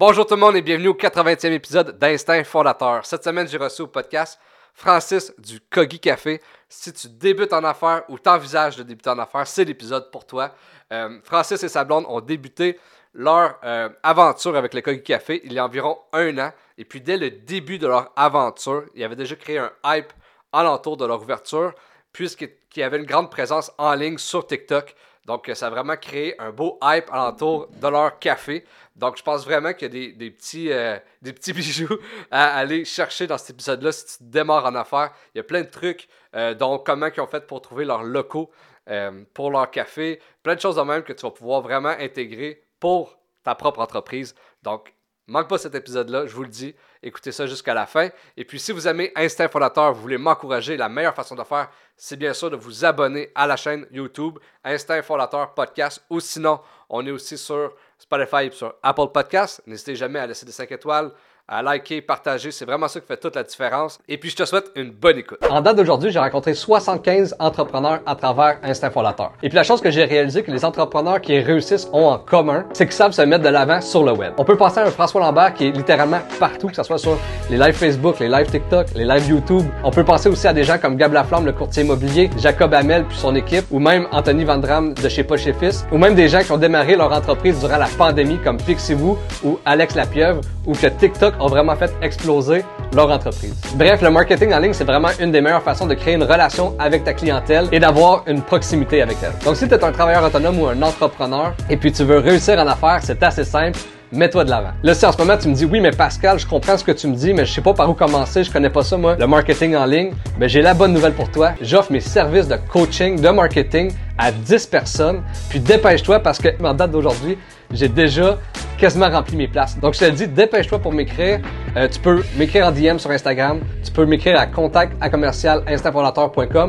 Bonjour tout le monde et bienvenue au 80e épisode d'Instinct Fondateur. Cette semaine, j'ai reçu au podcast Francis du Kogi Café. Si tu débutes en affaires ou t'envisages de débuter en affaires, c'est l'épisode pour toi. Euh, Francis et sa blonde ont débuté leur euh, aventure avec le Kogi Café il y a environ un an. Et puis dès le début de leur aventure, ils avaient déjà créé un hype alentour de leur ouverture puisqu'il y avait une grande présence en ligne sur TikTok. Donc, ça a vraiment créé un beau hype alentour de leur café. Donc, je pense vraiment qu'il y a des, petits, euh, des petits bijoux à aller chercher dans cet épisode-là si tu démarres en affaires. Il y a plein de trucs, euh, dont comment ils ont fait pour trouver leurs locaux euh, pour leur café. Plein de choses de même que tu vas pouvoir vraiment intégrer pour ta propre entreprise. Donc, manque pas cet épisode-là, je vous le dis. Écoutez ça jusqu'à la fin. Et puis, si vous aimez Instinct Fondateur, vous voulez m'encourager, la meilleure façon de faire, c'est bien sûr de vous abonner à la chaîne YouTube Instinct Fondateur Podcast. Ou sinon, on est aussi sur Spotify et sur Apple Podcast. N'hésitez jamais à laisser des 5 étoiles, à liker, partager. C'est vraiment ça qui fait toute la différence. Et puis, je te souhaite une bonne écoute. En date d'aujourd'hui, j'ai rencontré 75 entrepreneurs à travers Instinct Fondateur. Et puis, la chose que j'ai réalisé que les entrepreneurs qui réussissent ont en commun, c'est qu'ils savent se mettre de l'avant sur le web. On peut penser à un François Lambert qui est littéralement partout, que ce soit sur les lives Facebook, les lives TikTok, les lives YouTube. On peut penser aussi à des gens comme Gab Laflamme, le courtier immobilier, Jacob Hamel puis son équipe, ou même Anthony Vandram de chez Poche Fils, ou même des gens qui ont démarré leur entreprise durant la pandémie comme Pixie-Woo ou Alex Lapieuvre, ou que TikTok ont vraiment fait exploser leur entreprise. Bref, le marketing en ligne, c'est vraiment une des meilleures façons de créer une relation avec ta clientèle et d'avoir une proximité avec elle. Donc si tu es un travailleur autonome ou un entrepreneur et puis tu veux réussir en affaires, c'est assez simple mets-toi de l'avant. Là, si en ce moment tu me dis oui, mais Pascal, je comprends ce que tu me dis, mais je sais pas par où commencer, je connais pas ça moi, le marketing en ligne, mais j'ai la bonne nouvelle pour toi. J'offre mes services de coaching, de marketing à 10 personnes. Puis dépêche-toi parce que en date d'aujourd'hui, j'ai déjà quasiment rempli mes places. Donc je te dis, dépêche-toi pour m'écrire. Euh, tu peux m'écrire en DM sur Instagram. Tu peux m'écrire à contact à commercial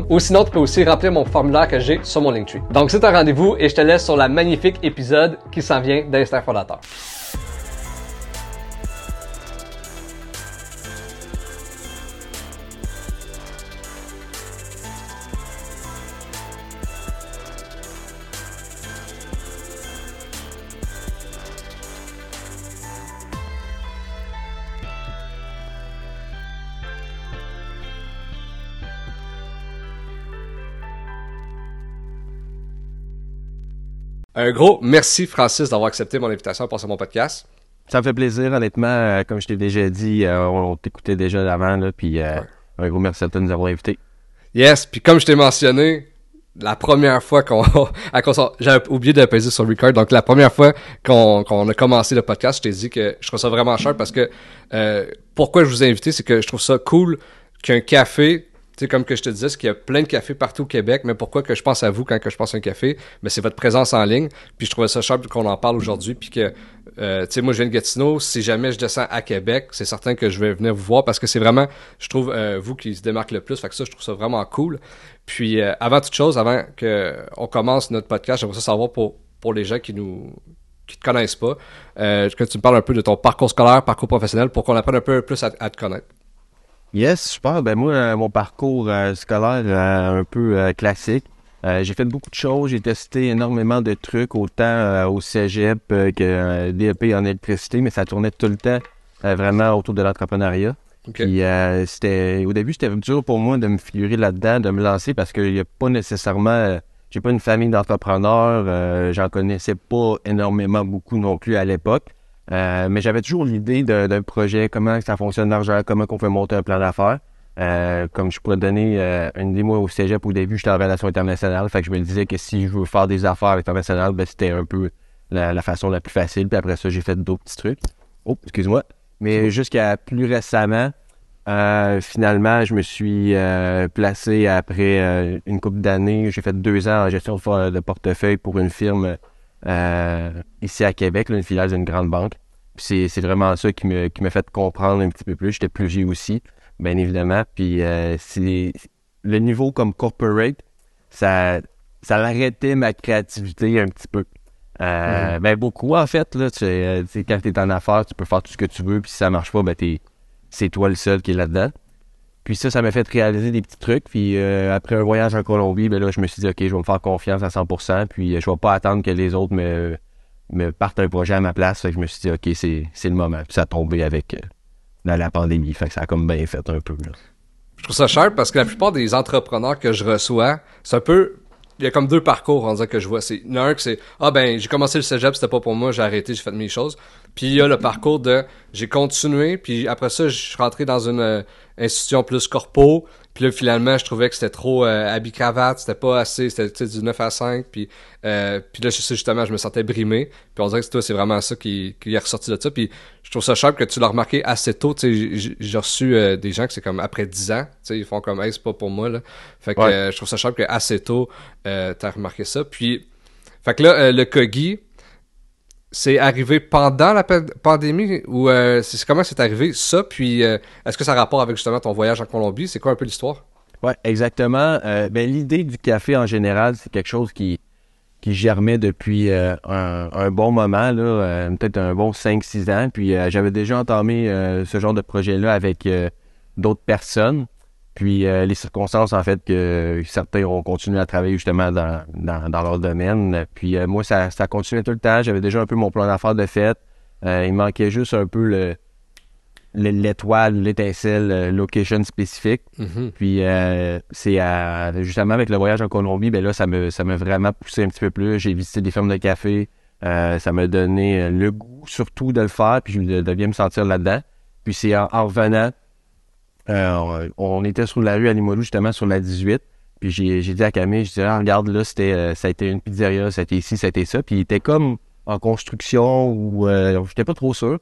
ou sinon tu peux aussi remplir mon formulaire que j'ai sur mon Linktree. Donc c'est un rendez-vous et je te laisse sur la magnifique épisode qui s'en vient d'Instant Fondateur. Un gros merci, Francis, d'avoir accepté mon invitation pour mon podcast. Ça me fait plaisir, honnêtement. Euh, comme je t'ai déjà dit, euh, on, t'écoutait déjà avant, là, puis euh, un gros merci à toi de nous avoir invités. Yes, puis comme je t'ai mentionné, la première fois qu'on... J'avais oublié de peser sur record, donc la première fois qu'on a commencé le podcast, je t'ai dit que je trouve ça vraiment cher parce que... pourquoi je vous ai invité, c'est que je trouve ça cool qu'un café sais, comme que je te disais, qu'il y a plein de cafés partout au Québec, mais pourquoi que je pense à vous quand que je pense à un café? Mais c'est votre présence en ligne. Puis je trouvais ça cher qu'on en parle aujourd'hui. Puis que, euh, tu sais, moi, je viens de Gatineau. Si jamais je descends à Québec, c'est certain que je vais venir vous voir parce que c'est vraiment, je trouve, euh, vous qui se démarque le plus. Fait que ça, je trouve ça vraiment cool. Puis, euh, avant toute chose, avant qu'on commence notre podcast, j'aimerais savoir pour, pour les gens qui nous, qui te connaissent pas, que tu me parles un peu de ton parcours scolaire, parcours professionnel, pour qu'on apprenne un peu plus à te connaître. Yes, super. Ben moi, euh, mon parcours euh, scolaire euh, un peu classique. j'ai fait beaucoup de choses. J'ai testé énormément de trucs, autant au cégep que DEP en électricité, mais ça tournait tout le temps vraiment autour de l'entrepreneuriat. Puis c'était au début, c'était dur pour moi de me figurer là-dedans, de me lancer parce qu'il n'y a pas nécessairement j'ai pas une famille d'entrepreneurs, j'en connaissais pas énormément beaucoup non plus à l'époque. Euh, mais j'avais toujours l'idée d'un projet, comment ça fonctionne l'argent, comment on fait monter un plan d'affaires. Euh, comme je pourrais donner euh, une idée, moi, au cégep, au début, j'étais en relation internationale. Fait que je me disais que si je veux faire des affaires internationales, ben, c'était un peu la, façon la plus facile. Puis après ça, j'ai fait d'autres petits trucs. Oh, excuse-moi. Mais jusqu'à plus récemment, finalement, je me suis placé après une couple d'années. J'ai fait deux ans en gestion de portefeuille pour une firme ici à Québec, une filiale d'une grande banque c'est vraiment ça qui m'a qui fait comprendre un petit peu plus. J'étais plus vieux aussi, bien évidemment. Puis euh, c'est le niveau comme corporate, ça, ça arrêtait ma créativité un petit peu. Euh, mm-hmm. Ben beaucoup en fait, là, tu euh, quand t'es en affaires, tu peux faire tout ce que tu veux, puis si ça marche pas, ben c'est toi le seul qui est là-dedans. Puis ça, ça m'a fait réaliser des petits trucs. Puis après un voyage en Colombie, ben là, je me suis dit, OK, je vais me faire confiance à 100%. Puis je vais pas attendre que les autres me, me parte un projet à ma place. Fait que je me suis dit, OK, c'est, le moment. Puis ça a tombé avec euh, la pandémie. Fait que ça a comme bien fait un peu. Là. Je trouve ça cher parce que la plupart des entrepreneurs que je reçois, c'est un peu il y a comme deux parcours en disant que je vois. C'est, un que c'est Ah ben j'ai commencé le cégep, c'était pas pour moi, j'ai arrêté, j'ai fait mes choses. Puis il y a le parcours de j'ai continué, puis après ça, je suis rentré dans une euh, institution plus corpo. Puis là, finalement, je trouvais que c'était trop euh, habit-cravate, c'était pas assez, c'était du 9 à 5. Puis, euh, puis là, justement, je me sentais brimé. Puis on dirait que toi, c'est vraiment ça qui, qui est ressorti de ça. Puis je trouve ça cher que tu l'as remarqué assez tôt. Tu sais, j'ai reçu euh, des gens que c'est comme après 10 ans. Tu sais, ils font comme, hey, c'est pas pour moi, là. Fait que euh, je trouve ça cher que assez tôt, euh, t'as remarqué ça. Puis, fait que là, euh, le Kogi, c'est arrivé pendant la pandémie ou euh, comment c'est arrivé ça puis euh, est-ce que ça a rapport avec justement ton voyage en Colombie? C'est quoi un peu l'histoire? Ouais exactement. Euh, ben l'idée du café en général c'est quelque chose qui qui germait depuis euh, un, un, bon moment là peut-être un bon 5-6 ans. Puis j'avais déjà entamé ce genre de projet là avec d'autres personnes puis euh, les circonstances, en fait, que certains ont continué à travailler justement dans, dans, dans leur domaine. Puis euh, moi, ça, ça continuait tout le temps. J'avais déjà un peu mon plan d'affaires de fête. Euh, il manquait juste un peu le l'étoile, l'étincelle, location spécifique. mm-hmm. Puis c'est justement avec le voyage en Colombie, ben là, ça me ça m'a vraiment poussé un petit peu plus. J'ai visité des fermes de café. ça m'a donné le goût surtout de le faire, puis je de bien me sentir là-dedans. Puis c'est en, en revenant euh, on était sur la rue à Limoilou, justement, sur la 18. Puis j'ai, j'ai dit à Camille, je disais, ah, regarde, là, c'était, euh, ça a été une pizzeria, ça a été ici, ça a été ça. Puis il était comme en construction ou euh, j'étais pas trop sûr.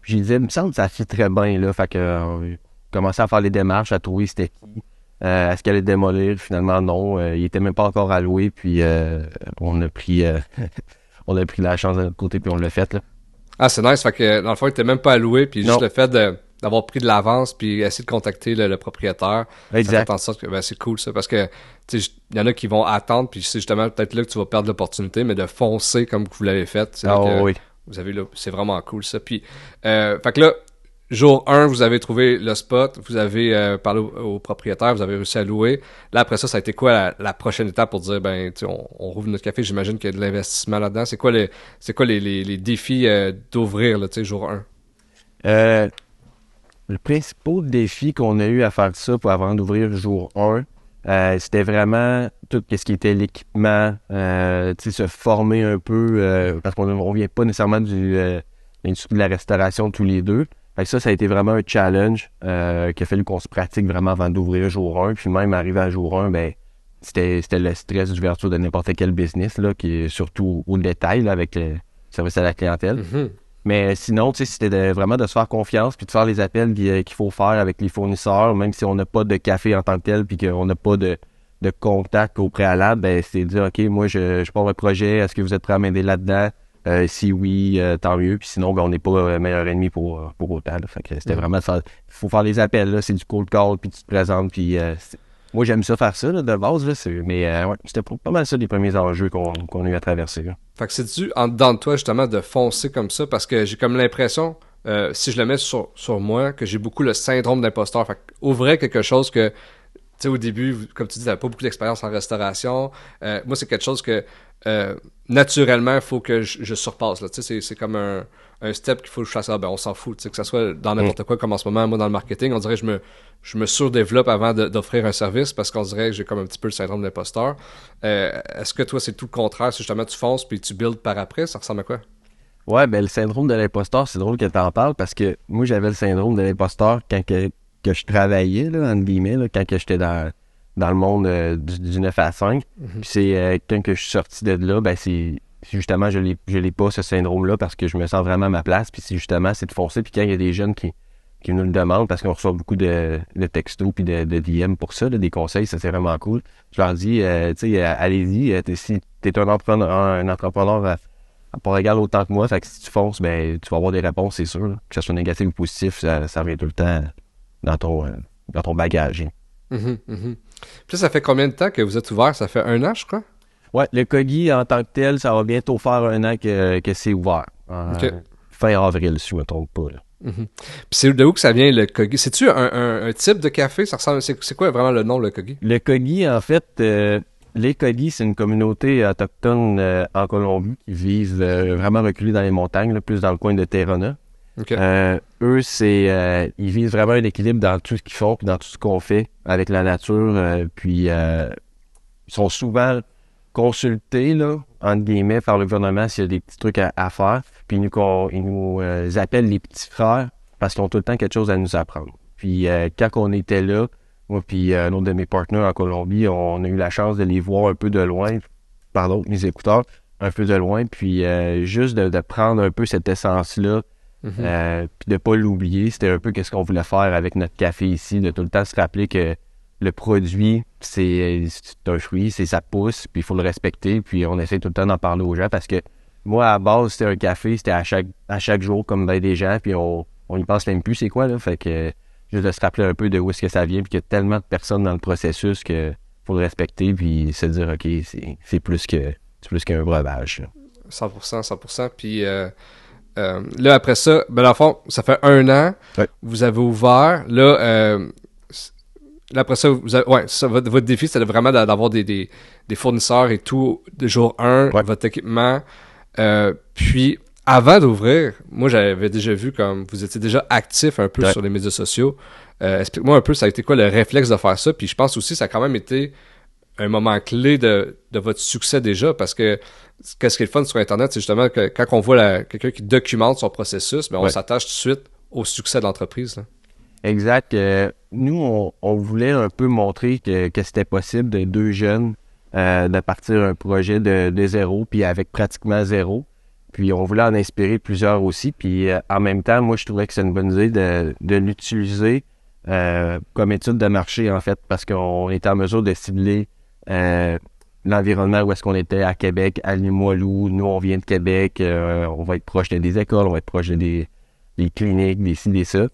Puis j'ai dit, il me semble que ça fit très bien, là. Fait que commençait à faire les démarches, à trouver c'était qui. Est-ce qu'elle allait démolir? Finalement, non. Il était même pas encore alloué. Puis on a pris on a pris la chance de notre côté, puis on l'a fait, là. Ah, c'est nice. Fait que dans le fond, il était même pas alloué. Puis Non. juste le fait de d'avoir pris de l'avance puis essayer de contacter le, le propriétaire. Ça Exact. fait en sorte que ben, c'est cool ça parce que il y en a qui vont attendre puis c'est justement peut-être là que tu vas perdre l'opportunité mais de foncer comme vous l'avez fait. c'est Ah que oui. Vous avez c'est vraiment cool ça. Puis euh, fait que là jour 1, vous avez trouvé le spot, vous avez euh, parlé au, au propriétaire, vous avez réussi à louer. Là après ça, ça a été quoi la, la prochaine étape pour dire ben on, on rouvre notre café, j'imagine qu'il y a de l'investissement là-dedans. C'est quoi les c'est quoi les, les, les défis euh, d'ouvrir là, tu sais jour 1 Euh, le principal défi qu'on a eu à faire ça pour avant d'ouvrir jour 1, euh, c'était vraiment tout ce qui était l'équipement, euh, se former un peu, euh, parce qu'on on vient pas nécessairement du de la restauration tous les deux. Ça, ça a été vraiment un challenge qu'il a fallu qu'on se pratique vraiment avant d'ouvrir jour 1. Puis même arrivé à jour 1, ben c'était le stress d'ouverture de n'importe quel business, là, qui est surtout au détail avec le service à la clientèle. Mhm. Mais sinon, tu sais, c'était de- vraiment de se faire confiance puis de faire les appels euh, qu'il faut faire avec les fournisseurs, même si on n'a pas de café en tant que tel puis qu'on n'a pas de, de contact au préalable, ben c'est de dire OK, moi je, je pars un projet, est-ce que vous êtes prêt à m'aider là-dedans? Euh, si oui, euh, tant mieux. Puis sinon, ben, on n'est pas euh, meilleur ennemi pour, pour autant. là. Fait que c'était vraiment. Il faut faire les appels, là, c'est du cold call, puis tu te présentes, puis euh, moi j'aime ça faire ça de base, mais euh, ouais, c'était pas mal ça les premiers enjeux qu'on a eu à traverser. Fait que c'est dû en dedans de toi justement de foncer comme ça? Parce que j'ai comme l'impression, euh, si je le mets sur, sur moi, que j'ai beaucoup le syndrome d'imposteur. Fait que ouvrir quelque chose que, tu sais, au début, comme tu dis, t'avais pas beaucoup d'expérience en restauration. Euh, moi, c'est quelque chose que euh, naturellement, il faut que je, je surpasse. Là. Tu sais, c'est, c'est comme un, un step qu'il faut que je fasse. Ah, ben, on s'en fout. Tu sais, que ça soit dans n'importe quoi, comme en ce moment, moi, dans le marketing, on dirait que je me, je me surdéveloppe avant de- d'offrir un service parce qu'on dirait que j'ai comme un petit peu le syndrome d'imposteur. Euh, est-ce que toi, c'est tout le contraire? Si justement tu fonces puis tu builds par après, ça ressemble à quoi? Ouais, ben le syndrome de l'imposteur, c'est drôle que tu en parles parce que moi j'avais le syndrome de l'imposteur quand que, que je travaillais, là, entre guillemets, là, quand que j'étais dans, dans le monde euh, du, du 9 à 5. Puis c'est euh, quand que je suis sorti de là, ben c'est justement je l'ai je l'ai pas ce syndrome-là parce que je me sens vraiment à ma place. Puis c'est justement c'est de foncer. Puis quand il y a des jeunes qui, qui nous le demandent parce qu'on reçoit beaucoup de, de textos puis de, de DM pour ça, là, des conseils, ça c'est vraiment cool. Je leur dis, euh, tu sais, allez-y, si t'es un entrepreneur, un entrepreneur à, à part égal autant que moi, fait que si tu fonces, ben tu vas avoir des réponses, c'est sûr. là. Que ce soit négatif ou positif, ça, ça revient tout le temps dans ton, dans ton bagage. Mhm, mhm. Puis ça fait combien de temps que vous êtes ouvert? Ça fait un an, je crois? Ouais, le Kogi en tant que tel, ça va bientôt faire un an que, que c'est ouvert. Euh. Fin avril, si je me trompe pas. là. Puis c'est de où que ça vient le Kogi? C'est-tu un, un- un type de café? Ça ressemble. C'est, quoi vraiment le nom, le Kogi? Le Kogi, en fait, euh, les Codis, c'est une communauté autochtone euh, en Colombie qui vivent euh, vraiment reculés dans les montagnes, là, plus dans le coin de Terrana. Euh, eux, c'est euh, ils visent vraiment un équilibre dans tout ce qu'ils font puis dans tout ce qu'on fait avec la nature. euh, puis ils sont souvent consultés là, entre guillemets, par le gouvernement s'il y a des petits trucs à, faire. Puis ils nous, ils nous appellent les petits frères parce qu'ils ont tout le temps quelque chose à nous apprendre. Puis quand on était là, moi puis un autre de mes partenaires en Colombie, on a eu la chance de les voir un peu de loin, pardon, mes écouteurs, un peu de loin, puis juste de prendre un peu cette essence-là, Mhm. euh, puis de pas l'oublier, c'était un peu qu'est-ce qu'on voulait faire avec notre café ici, de tout le temps se rappeler que le produit, c'est c'est un fruit, c'est ça pousse, puis il faut le respecter, puis on essaie tout le temps d'en parler aux gens parce que moi, à la base, c'était un café, c'était à chaque, à chaque jour comme ben des gens, puis on, on y pense même plus c'est quoi, là, fait que juste de se rappeler un peu de où est-ce que ça vient, puis qu'il y a tellement de personnes dans le processus que faut le respecter, puis se dire, OK, c'est c'est plus que c'est plus qu'un breuvage. là. 100%, 100%. Puis euh, euh, là, après ça, ben dans le fond, ça fait un an, Ouais. vous avez ouvert. Là, euh, là après ça, vous avez- ouais, ça, votre, votre défi, c'était vraiment d'a- d'avoir des, des, des fournisseurs et tout de jour 1, Ouais. votre équipement. Euh, puis, avant d'ouvrir, moi, j'avais déjà vu comme vous étiez déjà actif un peu sur les médias sociaux. Explique-moi un peu, ça a été quoi le réflexe de faire ça? Puis je pense aussi, ça a quand même été un moment clé de, de votre succès déjà, parce que qu'est-ce qui est le fun sur Internet, c'est justement que quand on voit quelqu'un qui documente son processus, ben on Ouais. s'attache tout de suite au succès de l'entreprise. Exact. Euh, nous, on, on voulait un peu montrer que, que c'était possible de deux jeunes euh, de partir un projet de, de zéro, puis avec pratiquement zéro. Puis on voulait en inspirer plusieurs aussi. Puis euh, en même temps, moi, je trouvais que c'est une bonne idée de, de l'utiliser comme étude de marché, en fait, parce qu'on était en mesure de cibler euh, l'environnement où est-ce qu'on était à Québec, à Limoilou. Nous, on vient de Québec. euh, on va être proche de des écoles, on va être proche de des, des cliniques, des ci, des ça.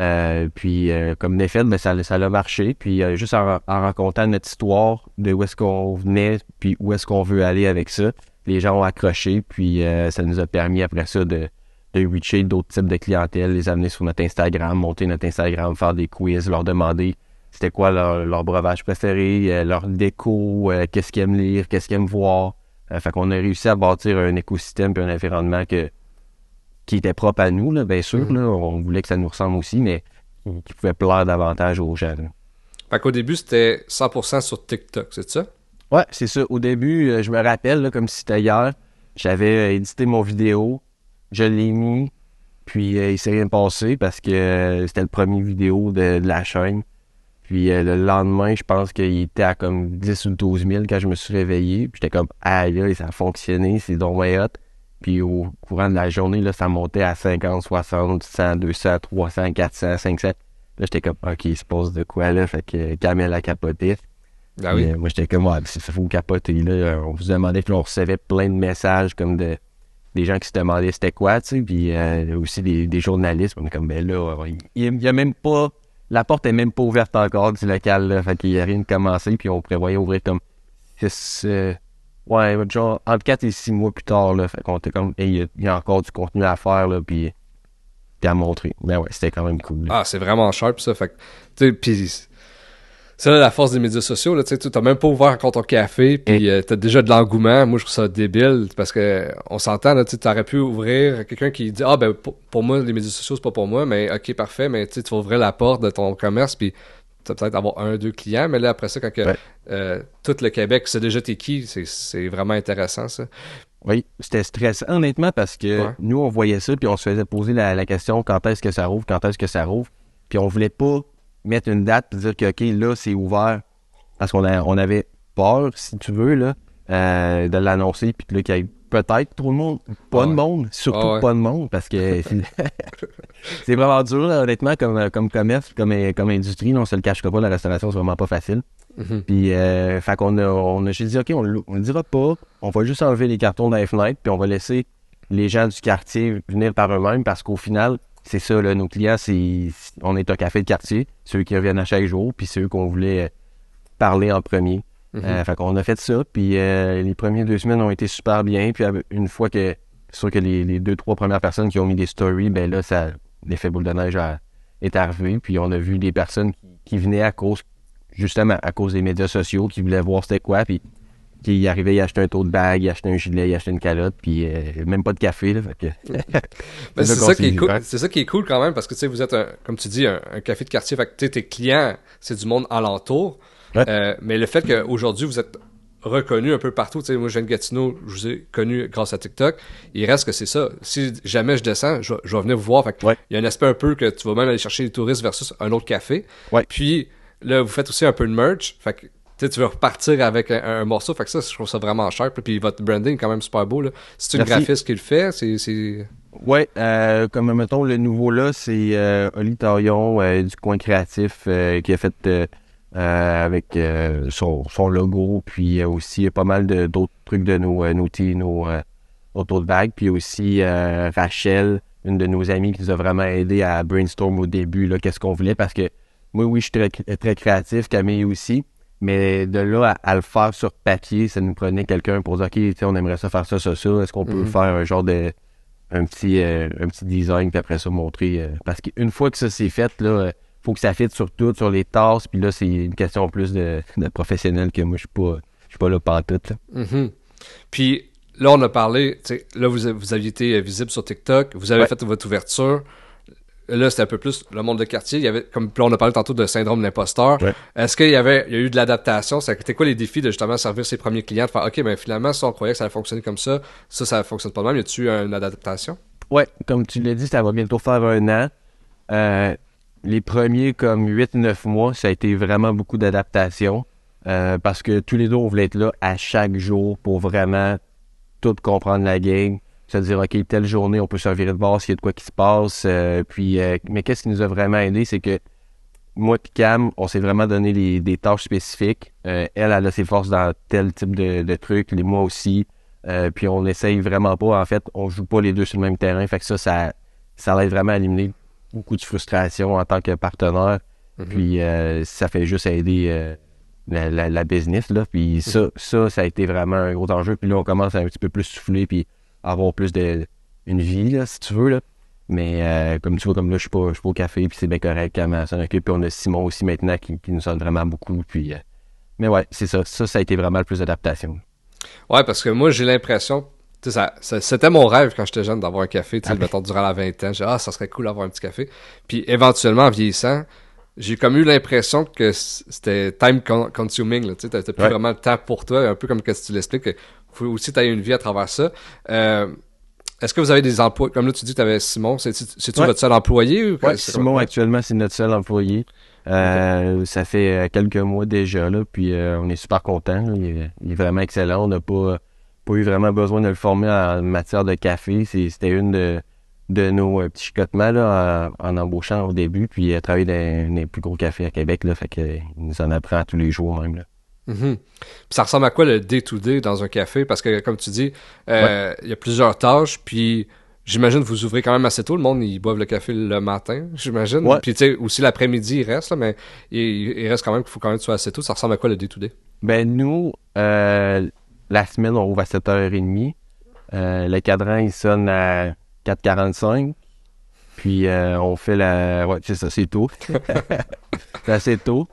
Euh, puis comme d'effet, ben, ça, ça a marché. Puis juste en, en racontant notre histoire de où est-ce qu'on venait, puis où est-ce qu'on veut aller avec ça, les gens ont accroché. Puis ça nous a permis après ça de, de reacher d'autres types de clientèle, les amener sur notre Instagram, monter notre Instagram, faire des quiz, leur demander c'était quoi leur, leur breuvage préféré, euh, leur déco, euh, qu'est-ce qu'ils aiment lire, qu'est-ce qu'ils aiment voir. Euh, fait qu'on a réussi à bâtir un écosystème et un environnement que, qui était propre à nous, là, bien sûr. Mhm. là. on voulait que ça nous ressemble aussi, mais qui, qui pouvait plaire davantage aux gens. là. Fait qu'au début, c'était 100% sur TikTok, c'est ça? Ouais, c'est ça. Au début, je me rappelle, là, comme si c'était hier, j'avais édité mon vidéo, je l'ai mis, puis euh, il s'est rien passé parce que euh, c'était le premier vidéo de, de la chaîne. Puis euh, le lendemain, je pense qu'il était à comme 10 ou 12 000 quand je me suis réveillé. Puis j'étais comme, aïe, là, ça a fonctionné, c'est donc hot. Puis au courant de la journée, là, ça montait à 50, 60, 100, 200, 300, 400, 500. Là, j'étais comme, OK, il se passe de quoi, là? Fait que Kamel a capoté. Ah oui. Moi, j'étais comme, ouais, c'est faut capoter, là. On vous demandait, puis on recevait plein de messages comme de des gens qui se demandaient c'était quoi, tu sais, puis euh, aussi des, des journalistes. On est comme, ben là, il il y a même pas, la porte est même pas ouverte encore du local, là. Fait qu'il y a rien de commencé, puis on prévoyait ouvrir comme, euh, ouais, genre, entre 4 et 6 mois plus tard. Fait qu'on était comme, il y a- encore du contenu à faire, là, puis à montrer. Ben ouais, c'était quand même cool. Ah, c'est vraiment sharp ça. Fait que, tu sais, c'est là la force des médias sociaux, là, tu sais, tu t'as même pas ouvert encore ton café, puis euh, t'as déjà de l'engouement. Moi, je trouve ça débile, parce que on s'entend, là, t'aurais pu ouvrir quelqu'un qui dit, ah, ben, pour, pour moi, les médias sociaux, c'est pas pour moi, mais ok, parfait, mais tu vas ouvrir la porte de ton commerce, puis tu vas peut-être avoir un, deux clients, mais là, après ça, quand que, Ouais. euh, tout le Québec sait déjà t'es qui, c'est- c'est vraiment intéressant, ça. Oui, c'était stressant, honnêtement, parce que Ouais. nous, on voyait ça, puis on se faisait poser la, la question quand est-ce que ça rouvre, quand est-ce que ça rouvre. Puis on voulait pas mettre une date puis dire que, OK, là, c'est ouvert. Parce qu'on on avait peur, si tu veux, là, euh, de l'annoncer, puis là, qu'il y ait peut-être trop de monde, pas Ah de monde, surtout Ah ouais. pas de monde, parce que c'est- vraiment dur, là, honnêtement, comme, comme commerce, comme, comme industrie, là, on se le cachera pas, la restauration, c'est vraiment pas facile. Mhm. Puis, euh, fait qu'on a, on a juste dit, OK, on, on le dira pas. On va juste enlever les cartons dans les fenêtres, puis on va laisser les gens du quartier venir par eux-mêmes, parce qu'au final, c'est ça, là, nos clients, c'est, on est un café de quartier, ceux qui reviennent à chaque jour, puis ceux qu'on voulait euh, parler en premier. Mhm. Euh, fait qu'on a fait ça, puis euh, les premières deux semaines ont été super bien, puis une fois que, c'est sûr que les, les deux, trois premières personnes qui ont mis des stories, ben là, ça, l'effet boule de neige a- est arrivé, puis on a vu des personnes qui, qui venaient à cause, justement, à cause des médias sociaux, qui voulaient voir c'était quoi, puis qui arrivait, il achetait un tote bag, il achetait un gilet, il achetait une calotte, puis euh, même pas de café. Là, fait que... Ben, c'est ça qui est cool. C'est ça qui est cool quand même parce que tu sais vous êtes un, comme tu dis un, un café de quartier. Fait que tu sais, tes clients c'est du monde alentour. Ouais. Euh, mais le fait qu'aujourd'hui vous êtes reconnu un peu partout. Tu sais, moi, je viens de Gatineau, je vous ai connu grâce à TikTok. Il reste que c'est ça. Si jamais je descends, je, vais- je vais venir vous voir. Fait que Ouais. Il y a un aspect un peu que tu vas même aller chercher les touristes versus un autre café. Ouais. Puis là, vous faites aussi un peu de merch. Fait que tu sais, tu veux repartir avec un, un morceau. Fait que ça, je trouve ça vraiment sharp. Puis votre branding est quand même super beau. là. C'est une graphiste qui le fait. C'est, c'est... Ouais, euh, comme mettons le nouveau là, c'est euh, Oli Tarion euh, du coin créatif euh, qui a fait euh, avec son, son logo, puis aussi pas mal de- d'autres trucs de nos, nos teas, nos, nos tote bags, puis aussi Rachel, une de nos amies qui nous a vraiment aidé à brainstorm au début, là, qu'est-ce qu'on voulait, parce que moi, oui, je suis très, très créatif, Camille aussi, mais de là à, à le faire sur papier, ça nous prenait quelqu'un pour dire, OK, on aimerait ça faire ça, ça, ça, est-ce qu'on peut Mhm. faire un genre de un petit, euh, un petit design, puis après ça, montrer. euh, parce qu'une fois que ça c'est fait, là, euh, faut que ça fitte sur tout, sur les tasses, puis là, c'est une question plus de, de professionnel que moi, je suis pas, je suis pas là pantoute, là. Mhm. Puis là, on a parlé, là, vous, vous aviez été visible sur TikTok, vous avez Ouais. fait votre ouverture. Là, c'était un peu plus le monde de quartier. Il y avait, comme on a parlé tantôt de syndrome de l'imposteur. Ouais. Est-ce qu'il y avait, il y a eu de l'adaptation? C'était quoi les défis de justement servir ses premiers clients, de faire, OK, ben finalement, si on croyait que ça allait fonctionner comme ça, ça, ça fonctionne pas de même. Y a-tu eu une adaptation? Ouais, comme tu l'as dit, ça va bientôt faire un an. Euh, les premiers, comme 8-9 mois, ça a été vraiment beaucoup d'adaptation. euh, parce que tous les deux, on voulait être là à chaque jour pour vraiment tout comprendre la game. Se dire, OK, telle journée, on peut se virer de bord s'il y a de quoi qui se passe. euh, puis, euh, mais qu'est-ce qui nous a vraiment aidé, c'est que moi et Cam, on s'est vraiment donné les- des tâches spécifiques. Euh, elle, elle a ses forces dans tel type de, de trucs, les moi aussi. Puis on essaye vraiment pas, en fait, on joue pas les deux sur le même terrain. Fait que ça, ça, ça aide vraiment à éliminer beaucoup de frustration en tant que partenaire. Mhm. Puis ça fait juste aider la, la- la business. Là. Puis ça, ça, ça a été vraiment un gros enjeu. Puis là, on commence à un petit peu plus souffler puis avoir plus de une vie, là, si tu veux. Là. Mais euh, comme tu vois, comme là, je suis pas, je suis pas au café, puis c'est bien correct, Cam s'en occupe. Puis on a Simon aussi maintenant qui, qui nous aide vraiment beaucoup. Puis, euh, mais ouais, c'est ça. Ça, ça a été vraiment le plus d'adaptation. Ouais, parce que moi, j'ai l'impression. tu sais, Ça, ça- c'était mon rêve quand j'étais jeune d'avoir un café, tu sais, Ah durant la vingtaine. J'ai dit, ah, ça serait cool d'avoir un petit café. Puis éventuellement, en vieillissant, j'ai comme eu l'impression que c'était time con- consuming, tu sais, t'as plus Ouais. vraiment le temps pour toi, un peu comme que tu l'expliques, faut aussi tu une vie à travers ça. Euh, est-ce que vous avez des emplois, comme là tu dis que tu avais Simon, c'est- c'est-tu Ouais. votre seul employé ou Ouais, Simon, actuellement, c'est notre seul employé. Euh, Ça fait euh, quelques mois déjà, là, puis euh, on est super content. Il, est- il est vraiment excellent. On n'a pas, pas eu vraiment besoin de le former en matière de café. C'était une de, de nos petits chicotements là, en, en embauchant au début. Puis il a travaillé dans des plus gros cafés à Québec. Là, fait que, euh, il nous en apprend tous les jours même. Là. Puis ça ressemble à quoi le day-to-day dans un café? Parce que, comme tu dis, euh, il y a plusieurs tâches, puis j'imagine que vous ouvrez quand même assez tôt. Le monde, ils boivent le café le matin, j'imagine. Ouais. Puis, tu sais, aussi l'après-midi, il reste, là, mais il, il reste quand même qu'il faut quand même que tu sois assez tôt. Ça ressemble à quoi le day-to-day? Ben nous, euh, la semaine, on ouvre à 7h30. Euh, le cadran, il sonne à 4h45. Puis euh, on fait la... Ouais, c'est ça, c'est tôt. c'est assez tôt.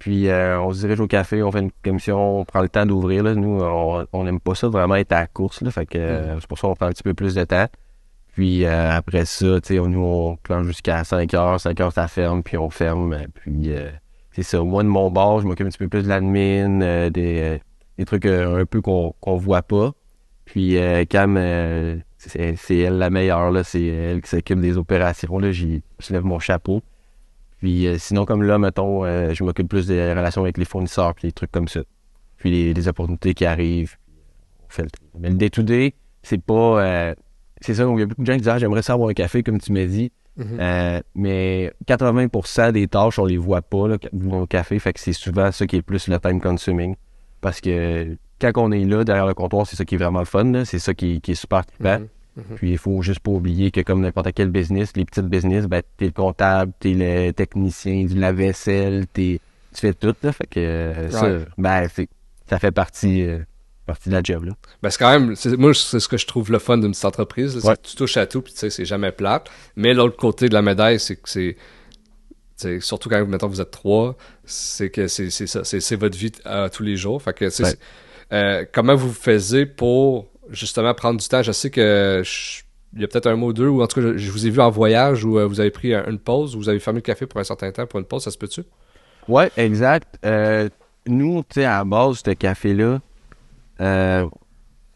Puis euh, on se dirige au café, on fait une commission, on prend le temps d'ouvrir. Nous, on n'aime pas ça vraiment être à la course. Là, fait que euh, c'est pour ça qu'on prend un petit peu plus de temps. Puis euh, après ça, tu sais, on- nous, on plante jusqu'à 5h. 5h, ça ferme, puis on ferme. Puis c'est ça. Moi, de mon bord, je m'occupe un petit peu plus de l'admin, des, des trucs un peu qu'on qu'on voit pas. Puis Cam, c'est elle la meilleure. C'est elle qui s'occupe des opérations, là. Je lève mon chapeau. Puis euh, sinon, comme là, mettons, euh, je m'occupe plus des relations avec les fournisseurs, puis des trucs comme ça. Puis les, les opportunités qui arrivent. On fait le tri. Mais le day-to-day, c'est pas... euh, c'est ça, il y a beaucoup de gens qui disent « Ah, j'aimerais ça avoir un café, comme tu m'as dit. Mhm. Euh, mais 80% des tâches, on les voit pas là, au café, fait que c'est souvent ça qui est plus le time consuming. Parce que quand on est là, derrière le comptoir, c'est ça qui est vraiment le fun, là. c'est ça qui, qui est super trippant. Mhm. Puis il faut juste pas oublier que comme n'importe quel business, les petites business, ben t'es le comptable, t'es le technicien du lave-vaisselle, t'es tu fais tout là, fait que euh, ça, ben ça fait partie euh, partie de la job là. Ben, c'est quand même, moi, c'est ce que je trouve le fun d'une petite entreprise. c'est que tu touches à tout, puis tu sais, c'est jamais plate. Mais l'autre côté de la médaille, c'est que c'est. Surtout quand mettons, vous êtes trois, c'est que c'est ça, c'est votre vie à tous les jours. Fait que, euh, comment vous faisiez pour justement prendre du temps? Je sais que il y a peut-être un mot ou deux, ou en tout cas, je, vous ai vu en voyage où euh, vous avez pris une pause, vous avez fermé le café pour un certain temps pour une pause, ça se peut-tu? Oui, exact. Euh, nous, tu sais, à la base, ce café-là,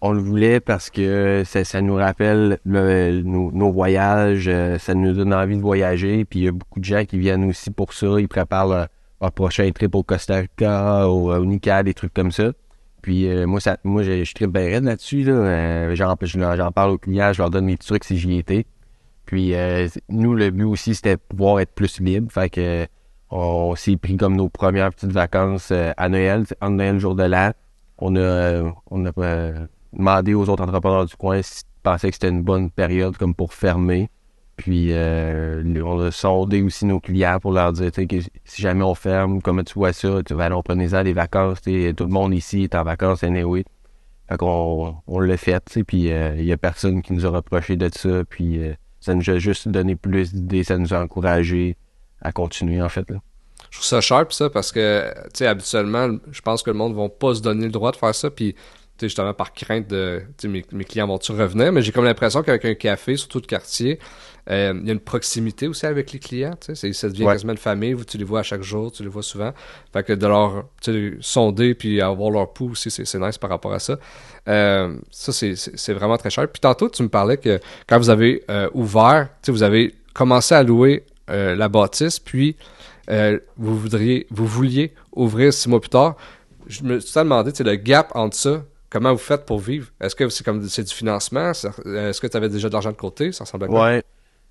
on le voulait parce que ça, nous rappelle nos, voyages, ça nous donne envie de voyager. Puis il y a beaucoup de gens qui viennent aussi pour ça. Ils préparent leur, prochain trip au Costa Rica, au, au des trucs comme ça. Puis euh, moi, ça, moi je, je bien là-dessus. Là. Euh, j'en, parle aux clients, je leur donne mes trucs si j'y étais. Puis euh, nous, le but aussi, c'était pouvoir être plus libre. Fait que on s'est pris comme nos premières petites vacances à Noël, en Noël, jour de l'an. On a, on a demandé aux autres entrepreneurs du coin s'ils pensaient que c'était une bonne période comme pour fermer. Puis euh, on a sondé aussi nos clients pour leur dire que si jamais on ferme, comment tu vois ça, tu vas aller prenez-en des vacances, tout le monde ici est en vacances anyway. Fait qu'on on l'a fait, puis euh, il n'y a personne qui nous a reproché de ça, puis euh, ça nous a juste donné plus d'idées, ça nous a encouragé à continuer en fait. Là. Je trouve ça sharp ça parce que tu sais habituellement, je pense que le monde ne va pas se donner le droit de faire ça, puis justement par crainte de mes, mes clients vont-tu revenir, mais j'ai comme l'impression qu'avec un café, surtout de quartier, euh, il y a une proximité aussi avec les clients. Ça devient quasiment une famille. Tu les vois à chaque jour, tu les vois souvent. Fait que de leur sonder puis avoir leur pouls aussi, c'est nice par rapport à ça. Euh, ça, c'est vraiment très cher. Puis tantôt, tu me parlais que quand vous avez euh, ouvert, vous avez commencé à louer la bâtisse, puis vous voudriez, vous vouliez ouvrir six mois plus tard. Je me suis demandé, le gap entre ça, comment vous faites pour vivre? Est-ce que c'est comme c'est du financement? Est-ce que tu avais déjà de l'argent de côté? Ça ressemble à quoi? Ouais.